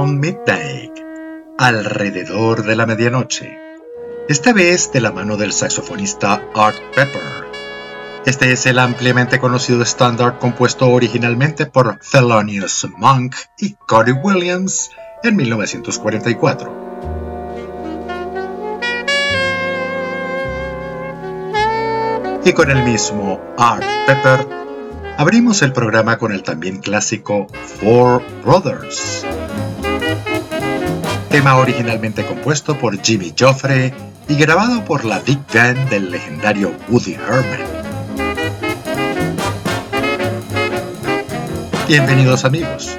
Round Midnight, alrededor de la medianoche, esta vez de la mano del saxofonista Art Pepper. Este es el ampliamente conocido estándar compuesto originalmente por Thelonious Monk y Cody Williams en 1944. Y con el mismo Art Pepper, abrimos el programa con el también clásico Four Brothers. Tema originalmente compuesto por Jimmy Joffre y grabado por la Big Band del legendario Woody Herman. Bienvenidos amigos,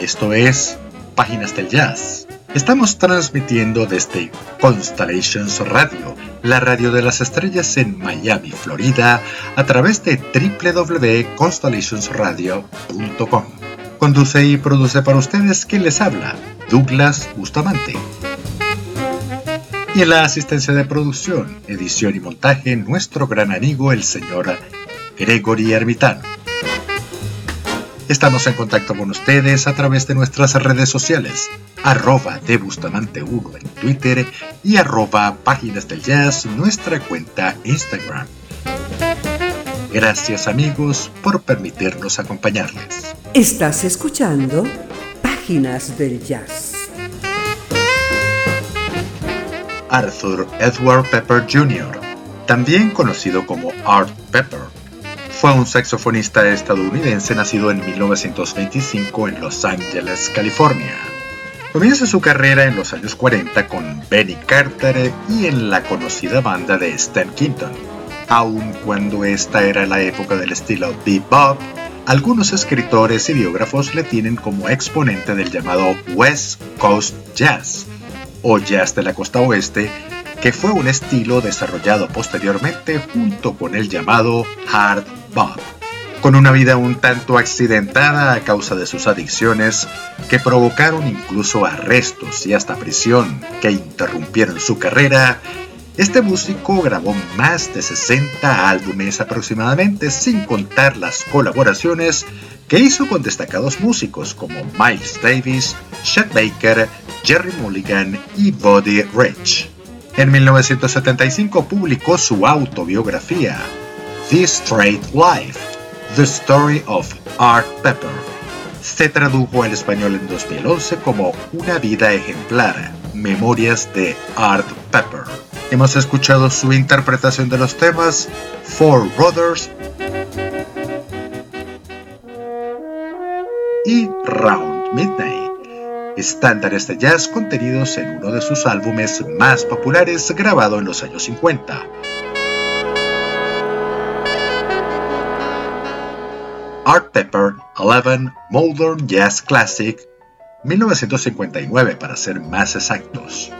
esto es Páginas del Jazz. Estamos transmitiendo desde Constellations Radio, la radio de las estrellas en Miami, Florida, a través de www.constellationsradio.com. Conduce y produce para ustedes quien les habla, Douglas Bustamante. Y en la asistencia de producción, edición y montaje, nuestro gran amigo el señor Gregory Ermitano. Estamos en contacto con ustedes a través de nuestras redes sociales, arroba de Bustamante1 en Twitter y arroba Páginas del Jazz, nuestra cuenta Instagram. Gracias amigos por permitirnos acompañarles. Estás escuchando Del Jazz. Arthur Edward Pepper Jr., también conocido como Art Pepper, fue un saxofonista estadounidense nacido en 1925 en Los Ángeles, California. Comienza su carrera en los años 40 con Benny Carter y en la conocida banda de Stan Kenton. Aun cuando esta era la época del estilo bebop, algunos escritores y biógrafos le tienen como exponente del llamado West Coast Jazz, o jazz de la costa oeste, que fue un estilo desarrollado posteriormente junto con el llamado hard bop, con una vida un tanto accidentada a causa de sus adicciones que provocaron incluso arrestos y hasta prisión que interrumpieron su carrera. Este músico grabó más de 60 álbumes aproximadamente sin contar las colaboraciones que hizo con destacados músicos como Miles Davis, Chet Baker, Jerry Mulligan y Buddy Rich. En 1975 publicó su autobiografía, This Straight Life, The Story of Art Pepper. Se tradujo al español en 2011 como Una vida ejemplar, Memorias de Art Pepper. Hemos escuchado su interpretación de los temas Four Brothers y Round Midnight estándares de jazz contenidos en uno de sus álbumes más populares grabado en los años 50. Art Pepper 11 Modern Jazz Classic 1959 para ser más exactos.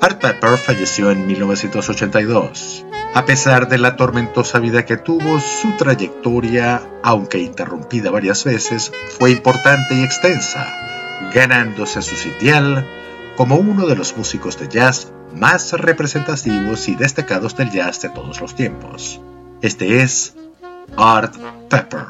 Art Pepper falleció en 1982. A pesar de la tormentosa vida que tuvo, su trayectoria, aunque interrumpida varias veces, fue importante y extensa ganándose su sitial como uno de los músicos de jazz más representativos y destacados del jazz de todos los tiempos. Este es Art Pepper.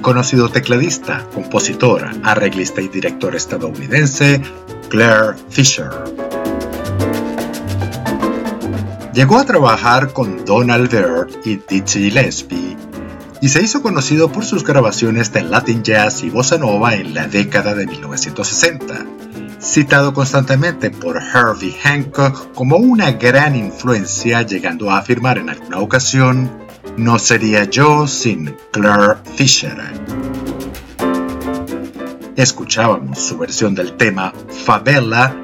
Conocido tecladista, compositor, arreglista y director estadounidense Claire Fisher. Llegó a trabajar con Donald Byrd y Dizzy Gillespie y se hizo conocido por sus grabaciones de Latin Jazz y Bossa Nova en la década de 1960, citado constantemente por Herbie Hancock como una gran influencia, llegando a afirmar en alguna ocasión, no sería yo sin Claire Fisher. Escuchábamos su versión del tema Favela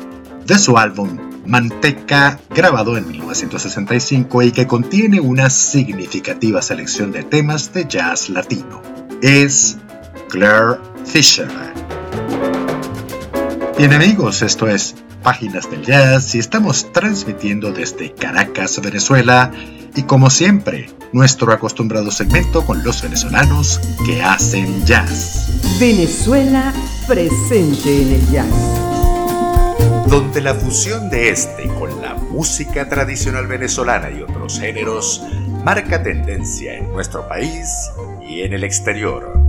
de su álbum Manteca, grabado en 1965 y que contiene una significativa selección de temas de jazz latino. Es Claire Fisher. Bien amigos, esto es Páginas del Jazz y estamos transmitiendo desde Caracas, Venezuela y como siempre, nuestro acostumbrado segmento con los venezolanos que hacen jazz. Venezuela presente en el jazz donde la fusión de este con la música tradicional venezolana y otros géneros marca tendencia en nuestro país y en el exterior.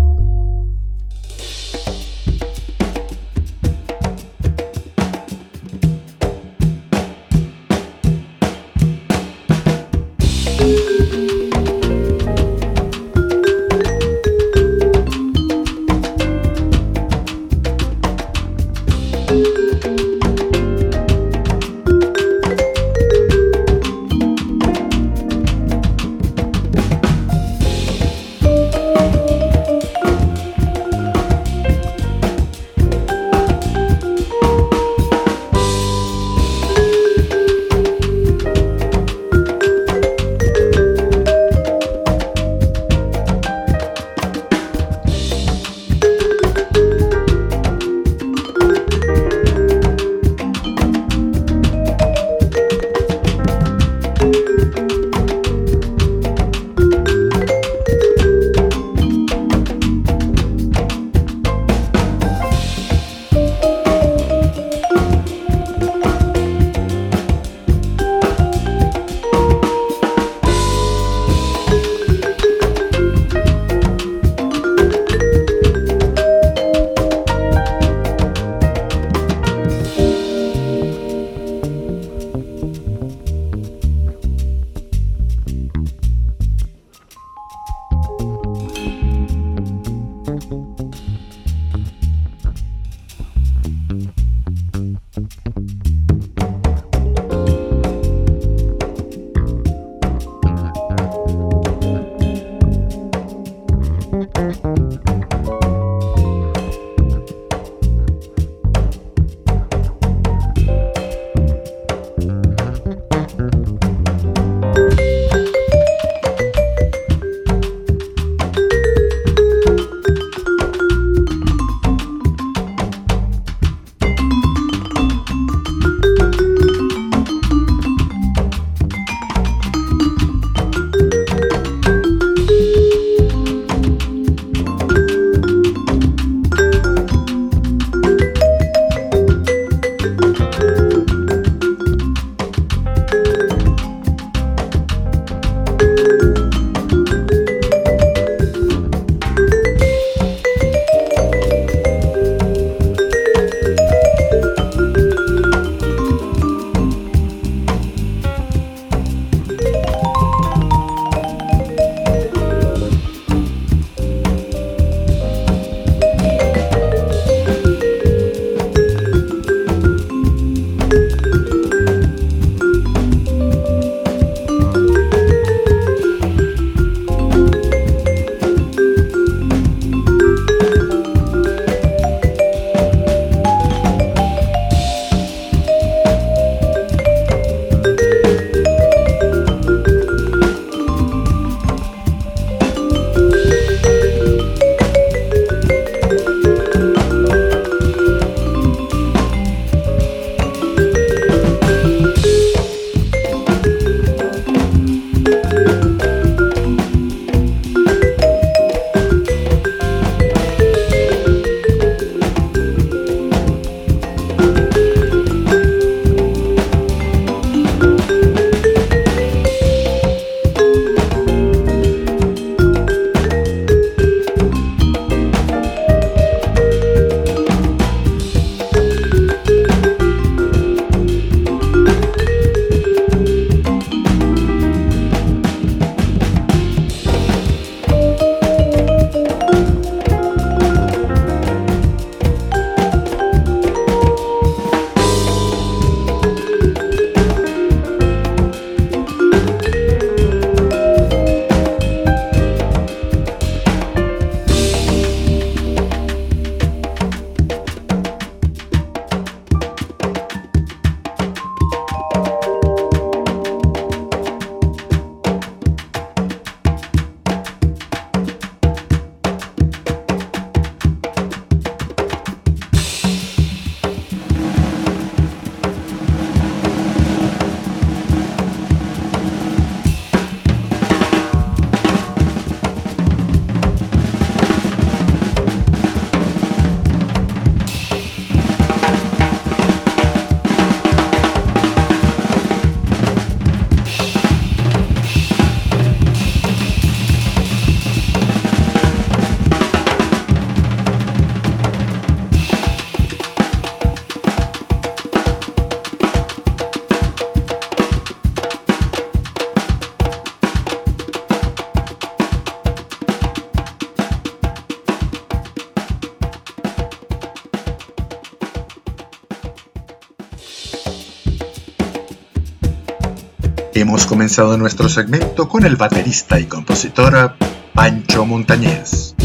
Hemos comenzado nuestro segmento con el baterista y compositor Pancho Montañez.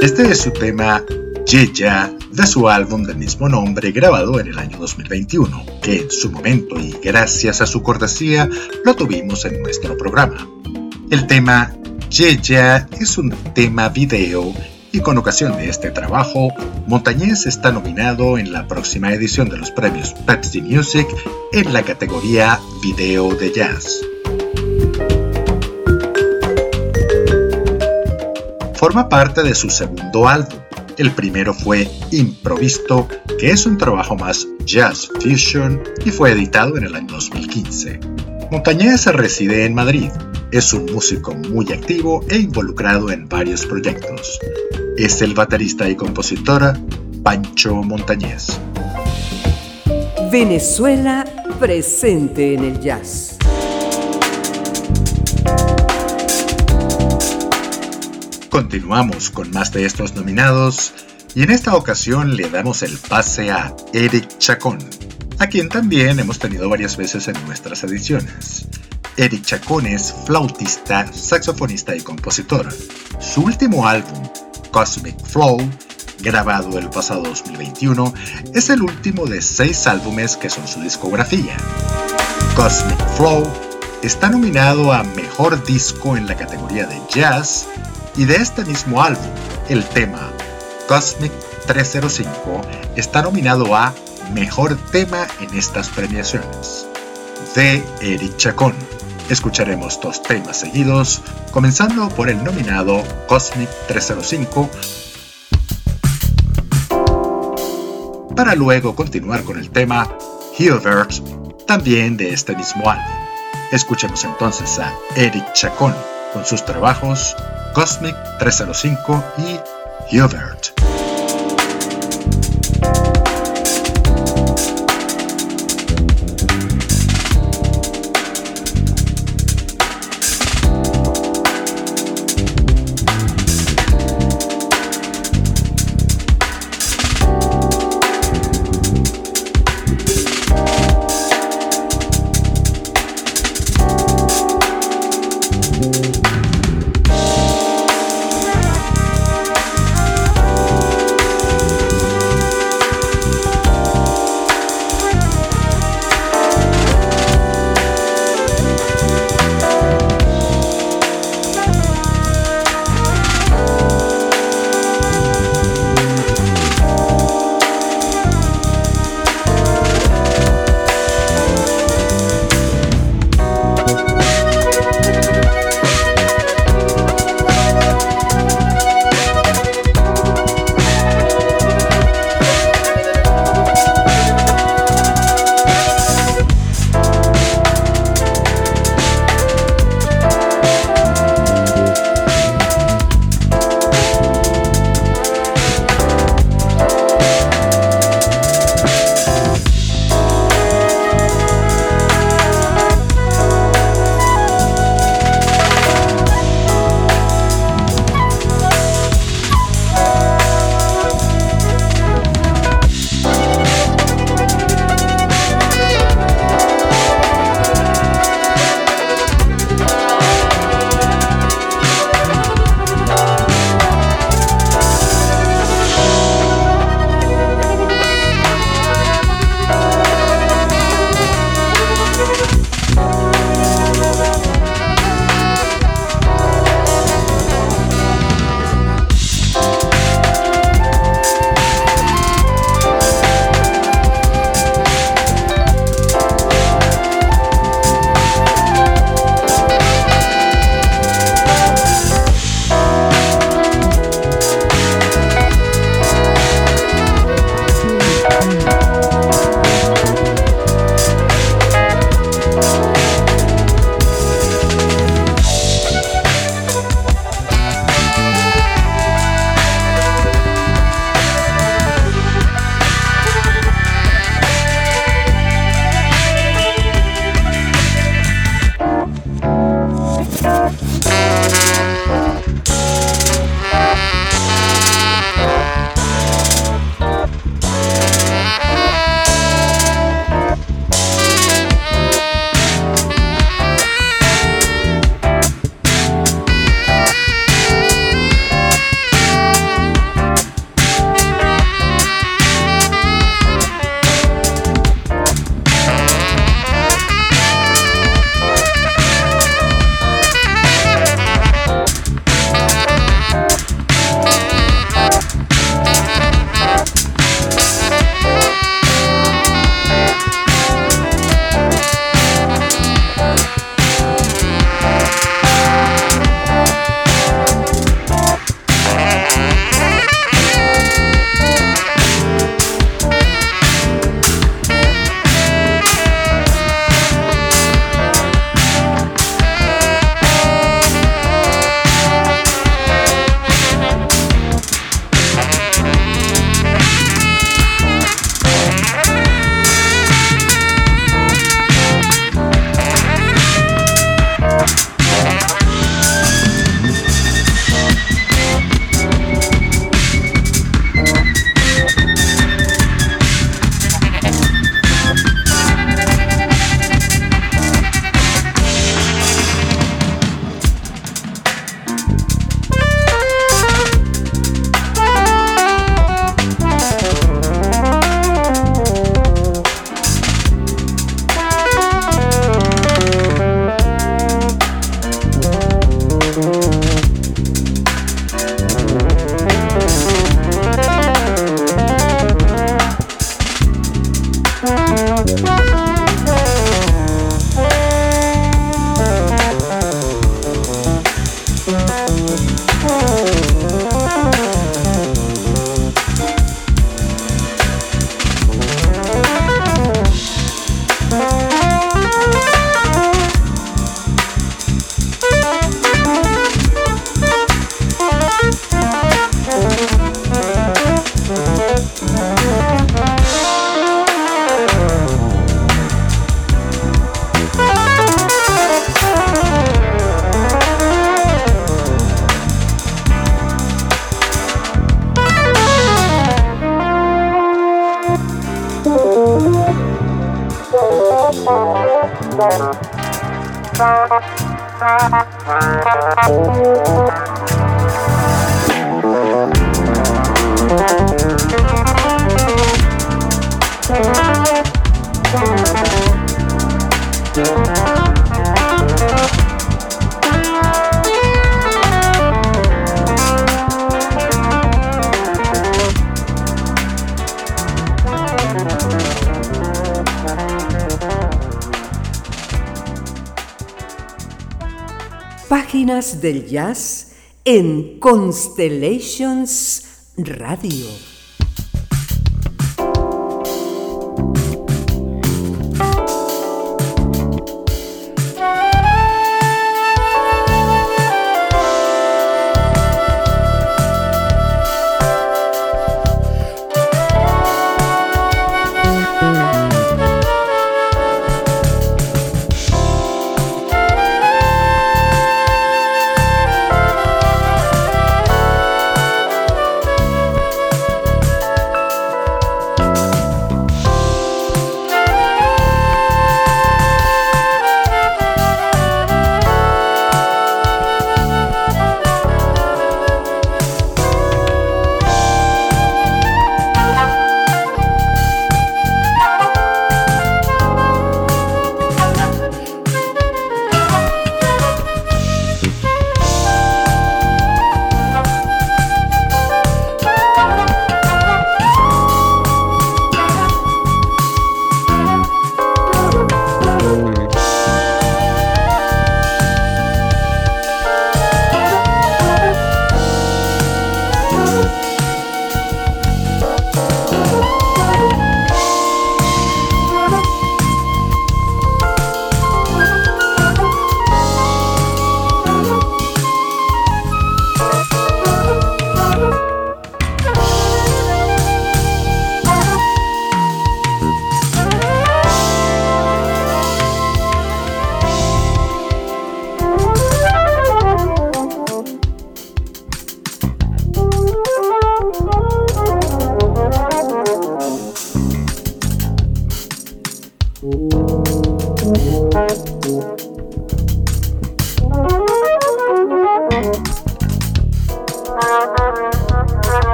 Este es su tema Yeya de su álbum del mismo nombre grabado en el año 2021, que en su momento y gracias a su cortesía lo tuvimos en nuestro programa. El tema Yeya es un tema video y con ocasión de este trabajo, Montañez está nominado en la próxima edición de los premios Pepsi Music en la categoría Video de Jazz. Forma parte de su segundo álbum. El primero fue Improvisto, que es un trabajo más jazz fusion y fue editado en el año 2015. Montañez reside en Madrid. Es un músico muy activo e involucrado en varios proyectos es el baterista y compositor Pancho Montañez. Venezuela presente en el jazz. Continuamos con más de estos nominados y en esta ocasión le damos el pase a Eric Chacón, a quien también hemos tenido varias veces en nuestras ediciones. Eric Chacón es flautista, saxofonista y compositor. Su último álbum, Cosmic Flow, grabado el pasado 2021, es el último de seis álbumes que son su discografía. Cosmic Flow está nominado a Mejor Disco en la categoría de Jazz y de este mismo álbum, el tema Cosmic 305 está nominado a Mejor Tema en estas premiaciones. De Eric Chacón. Escucharemos dos temas seguidos, comenzando por el nominado Cosmic 305, para luego continuar con el tema Hilbert, también de este mismo álbum. Escuchemos entonces a Eric Chacón con sus trabajos Cosmic 305 y Hilbert. Del jazz en Constellations Radio.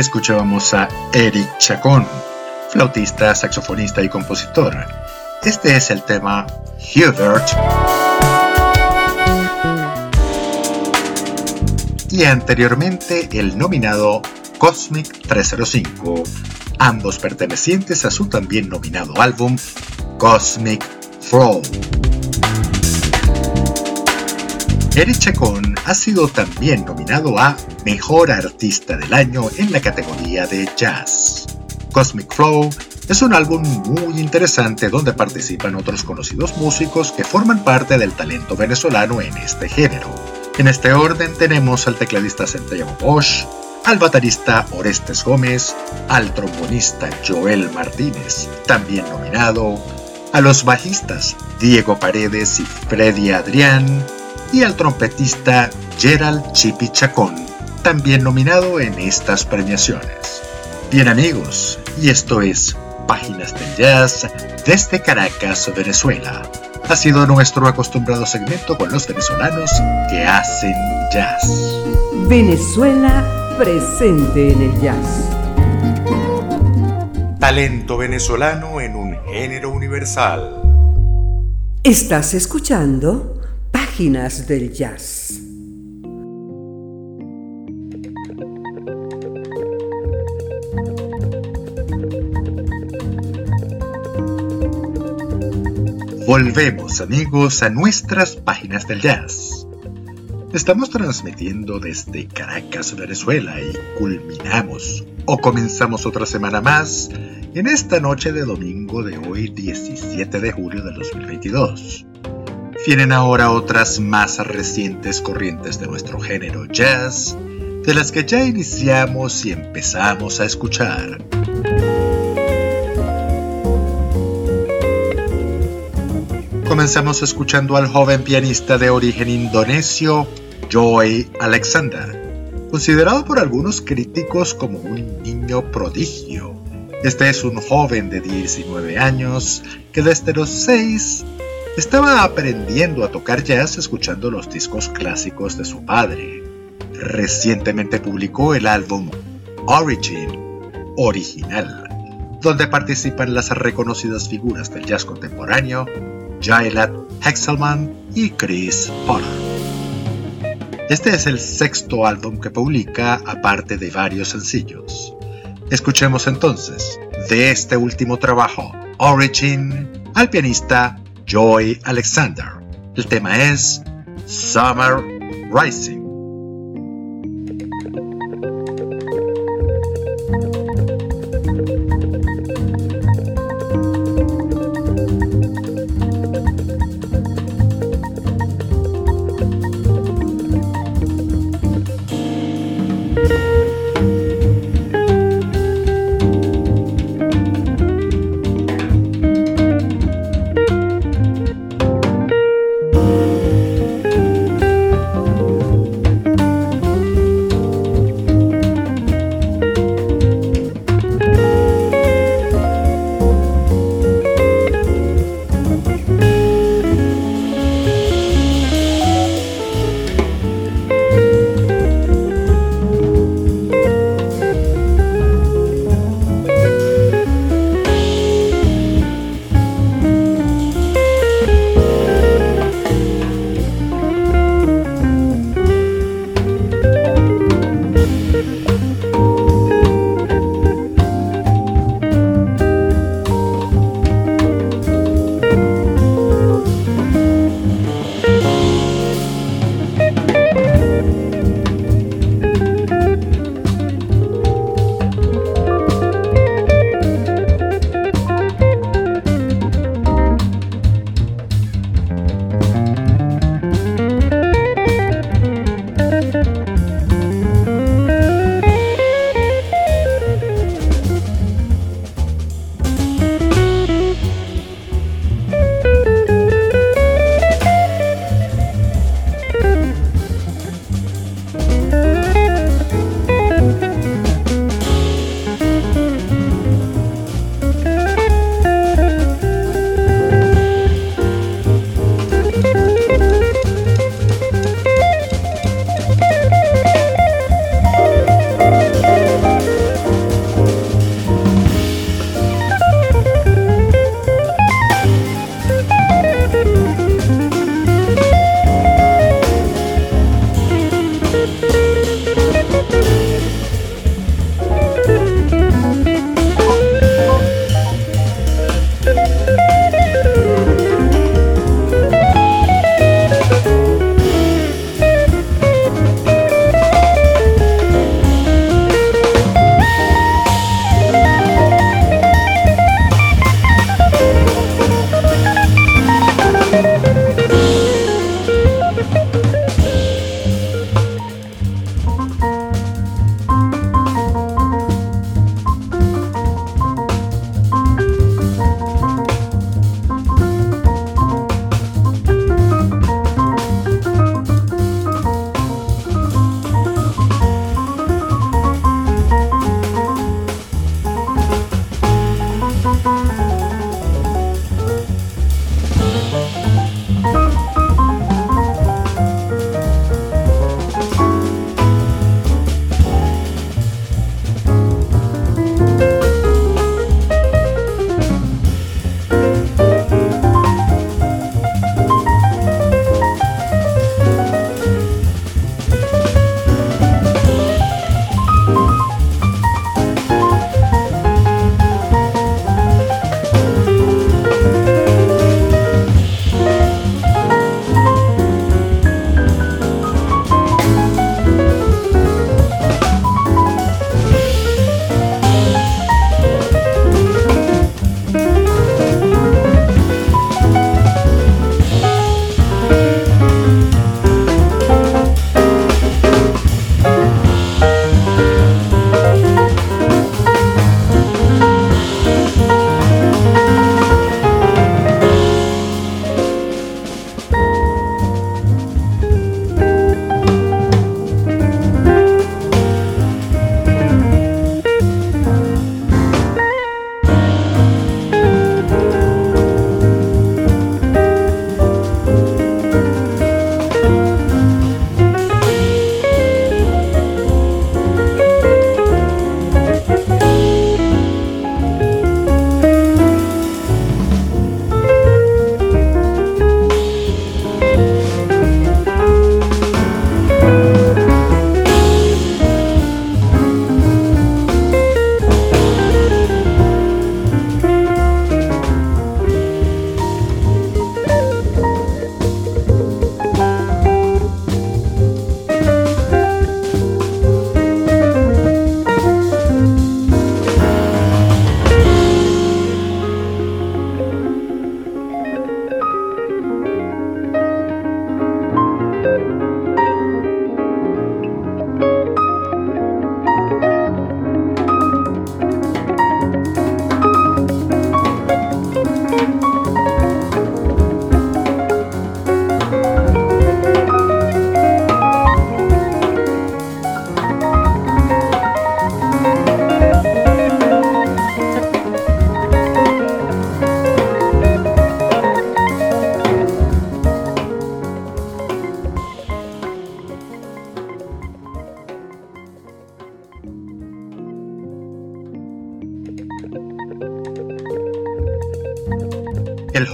Escuchábamos a Eric Chacón, flautista, saxofonista y compositor. Este es el tema Hubert. Y anteriormente el nominado Cosmic 305, ambos pertenecientes a su también nominado álbum Cosmic Flow. Eric Chacón ha sido también nominado a Mejor Artista del Año en la categoría de Jazz. Cosmic Flow es un álbum muy interesante donde participan otros conocidos músicos que forman parte del talento venezolano en este género. En este orden tenemos al tecladista Santiago Bosch, al baterista Orestes Gómez, al trombonista Joel Martínez, también nominado, a los bajistas Diego Paredes y Freddy Adrián, y al trompetista Gerald Chipi Chacón, también nominado en estas premiaciones. Bien amigos, y esto es Páginas del Jazz desde Caracas, Venezuela. Ha sido nuestro acostumbrado segmento con los venezolanos que hacen jazz. Venezuela presente en el jazz. Talento venezolano en un género universal. Estás escuchando Páginas del Jazz. Volvemos amigos a nuestras páginas del jazz. Estamos transmitiendo desde Caracas, Venezuela y culminamos o comenzamos otra semana más en esta noche de domingo de hoy 17 de julio de 2022. Vienen ahora otras más recientes corrientes de nuestro género jazz, de las que ya iniciamos y empezamos a escuchar. Comenzamos escuchando al joven pianista de origen indonesio, Joy Alexander, considerado por algunos críticos como un niño prodigio. Este es un joven de 19 años que desde los 6 estaba aprendiendo a tocar jazz escuchando los discos clásicos de su padre. Recientemente publicó el álbum Origin, original, donde participan las reconocidas figuras del jazz contemporáneo, Jailad Hexelman y Chris Potter. Este es el sexto álbum que publica, aparte de varios sencillos. Escuchemos entonces, de este último trabajo, Origin, al pianista Joy Alexander. El tema es Summer Rising.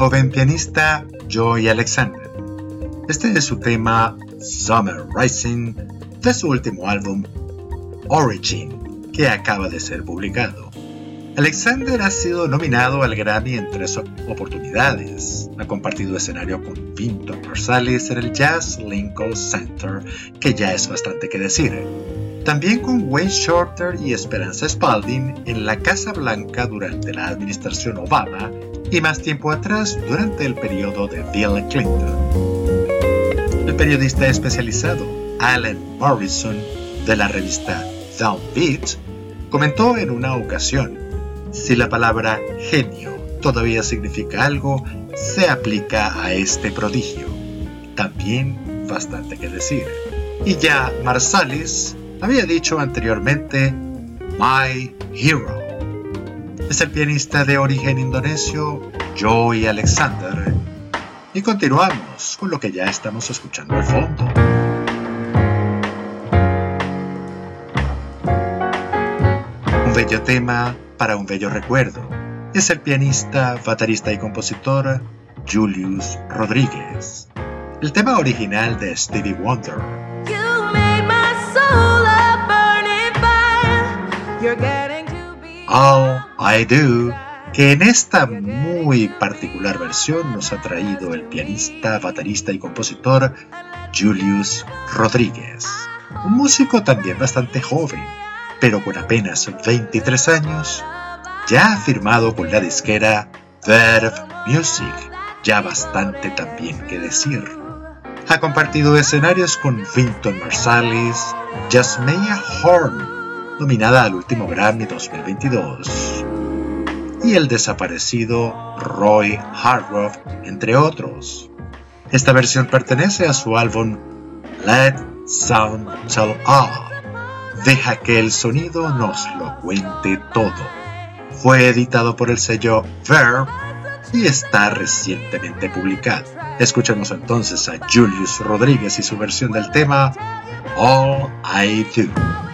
Joven pianista Joy Alexander. Este es su tema Summer Rising de su último álbum Origin, que acaba de ser publicado. Alexander ha sido nominado al Grammy en tres oportunidades. Ha compartido escenario con Vinton Marsalis en el Jazz Lincoln Center, que ya es bastante que decir. También con Wayne Shorter y Esperanza Spalding en la Casa Blanca durante la administración Obama y más tiempo atrás durante el periodo de Bill Clinton. El periodista especializado Alan Morrison de la revista Downbeat comentó en una ocasión, si la palabra genio todavía significa algo, se aplica a este prodigio. También bastante que decir. Y ya Marsalis había dicho anteriormente, My Hero es el pianista de origen indonesio Joey Alexander. Y continuamos con lo que ya estamos escuchando al fondo. Un bello tema para un bello recuerdo. Es el pianista, baterista y compositor Julius Rodríguez. El tema original de Stevie Wonder. All I Do, que en esta muy particular versión nos ha traído el pianista, baterista y compositor Julius Rodríguez, un músico también bastante joven, pero con apenas 23 años, ya firmado con la disquera Verve Music ya bastante también que decir. Ha compartido escenarios con Vinton Marsalis, Jasmine Horn, nominada al último Grammy 2022, y el desaparecido Roy Hargrove, entre otros. Esta versión pertenece a su álbum Let Sound Tell All. Deja que el sonido nos lo cuente todo. Fue editado por el sello Verb y está recientemente publicado. Escuchemos entonces a Julius Rodríguez y su versión del tema All I Do.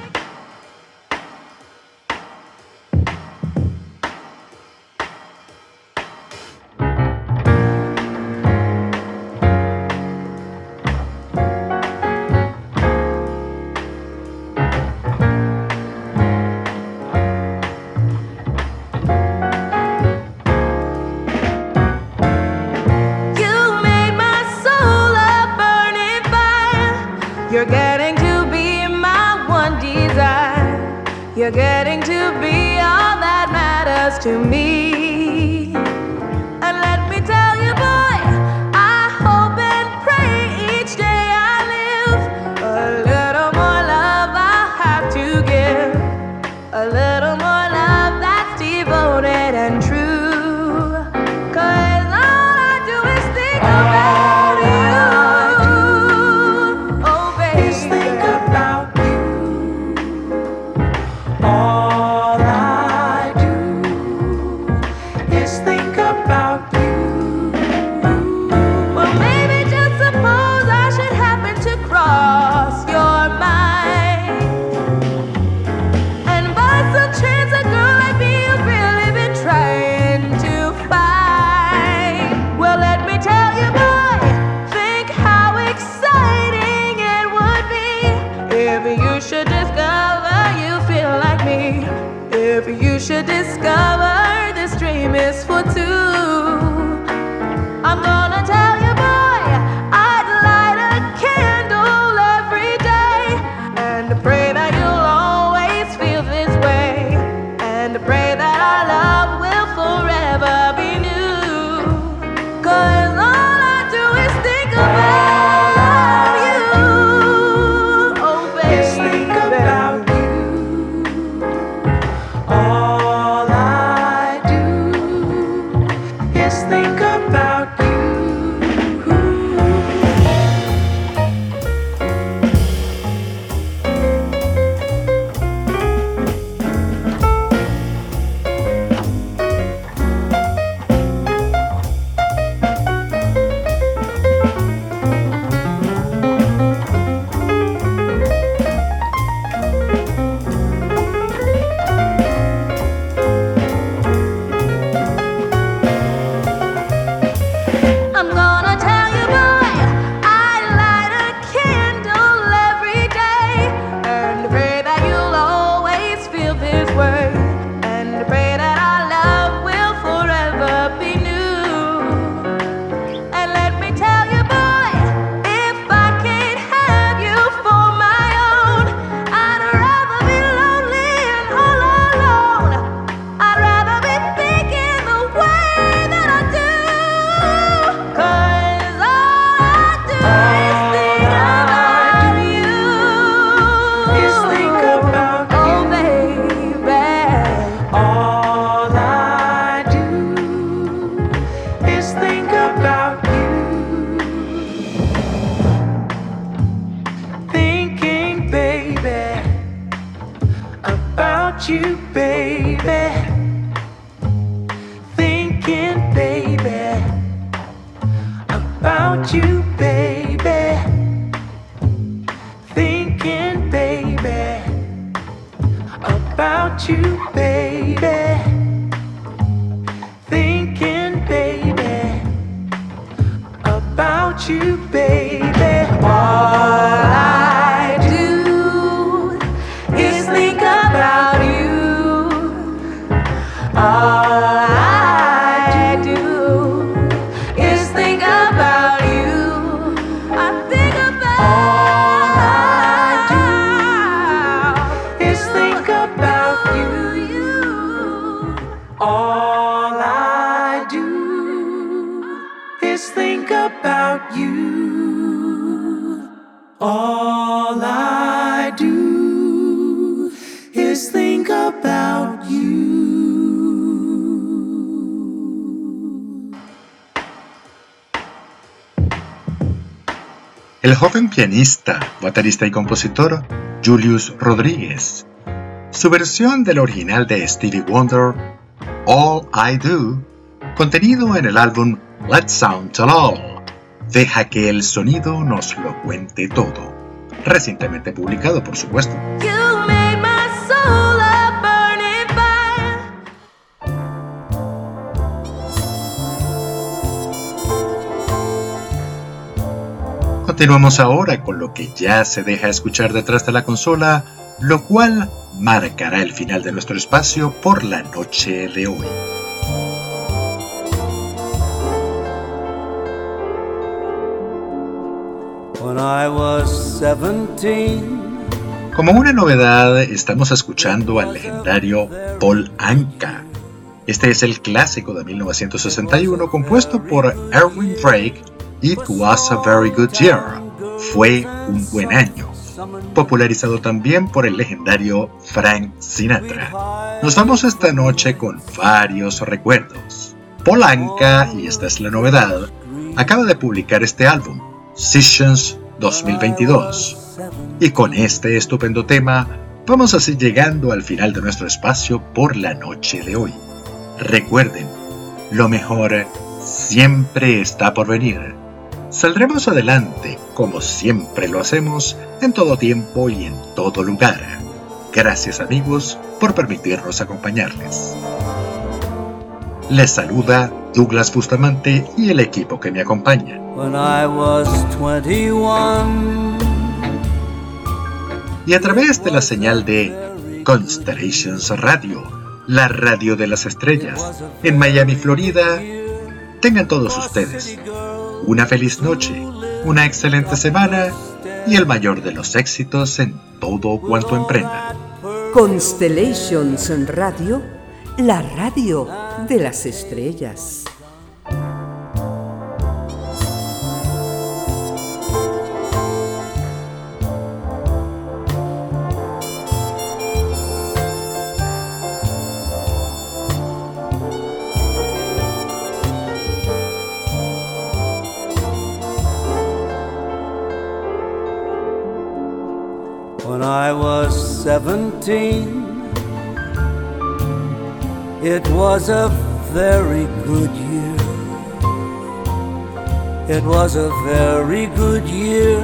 El joven pianista, baterista y compositor Julius Rodríguez. Su versión del original de Stevie Wonder, All I Do, contenido en el álbum Let's Sound Tell All, deja que el sonido nos lo cuente todo. Recientemente publicado, por supuesto. Continuamos ahora con lo que ya se deja escuchar detrás de la consola, lo cual marcará el final de nuestro espacio por la noche de hoy. Como una novedad, estamos escuchando al legendario Paul Anka. Este es el clásico de 1961 compuesto por Erwin Drake It Was a Very Good Year. Fue un buen año. Popularizado también por el legendario Frank Sinatra. Nos vamos esta noche con varios recuerdos. Polanca, y esta es la novedad, acaba de publicar este álbum, Sessions 2022. Y con este estupendo tema, vamos así llegando al final de nuestro espacio por la noche de hoy. Recuerden, lo mejor siempre está por venir. Saldremos adelante, como siempre lo hacemos, en todo tiempo y en todo lugar. Gracias amigos por permitirnos acompañarles. Les saluda Douglas Bustamante y el equipo que me acompaña. Y a través de la señal de Constellations Radio, la radio de las estrellas, en Miami, Florida, tengan todos ustedes una feliz noche, una excelente semana y el mayor de los éxitos en todo cuanto emprendan. Constellations Radio, la radio de las estrellas. It was a very good year. It was a very good year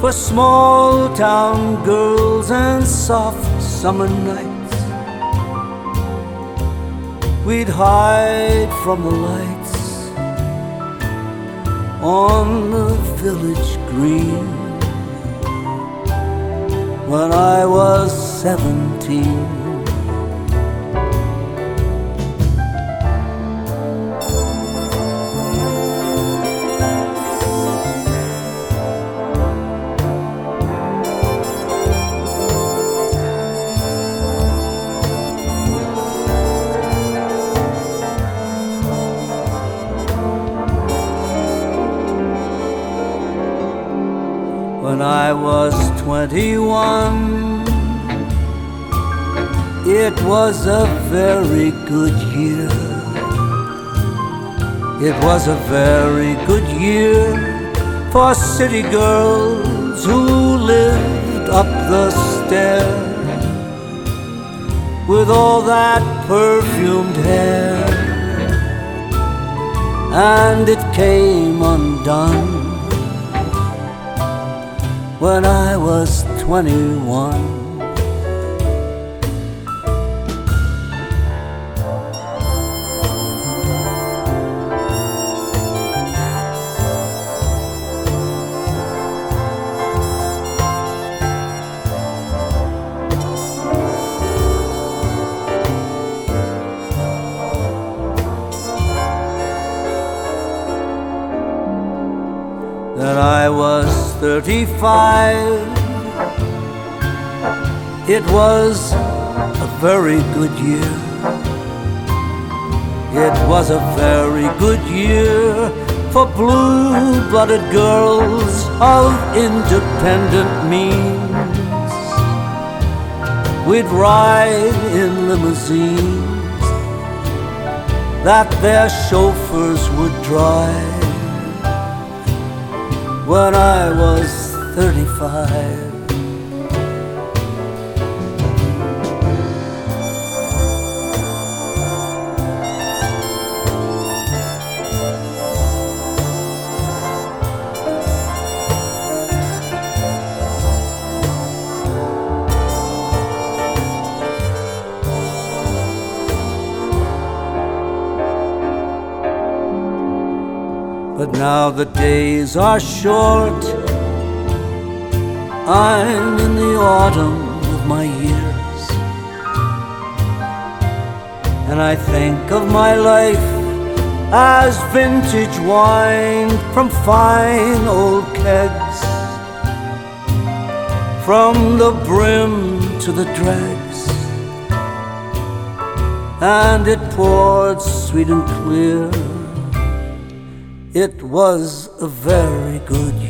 for small town girls and soft summer nights. We'd hide from the lights on the village green when I was seventeen. I was 21. It was a very good year. It was a very good year for city girls who lived up the stair with all that perfumed hair. And it came undone when I was 21. 35. It was a very good year. It was a very good year for blue blooded girls of independent means. We'd ride in limousines that their chauffeurs would drive when I was 35. But now the days are short. I'm in the autumn of my years. And I think of my life as vintage wine from fine old kegs. From the brim to the dregs. And it poured sweet and clear was a very good year.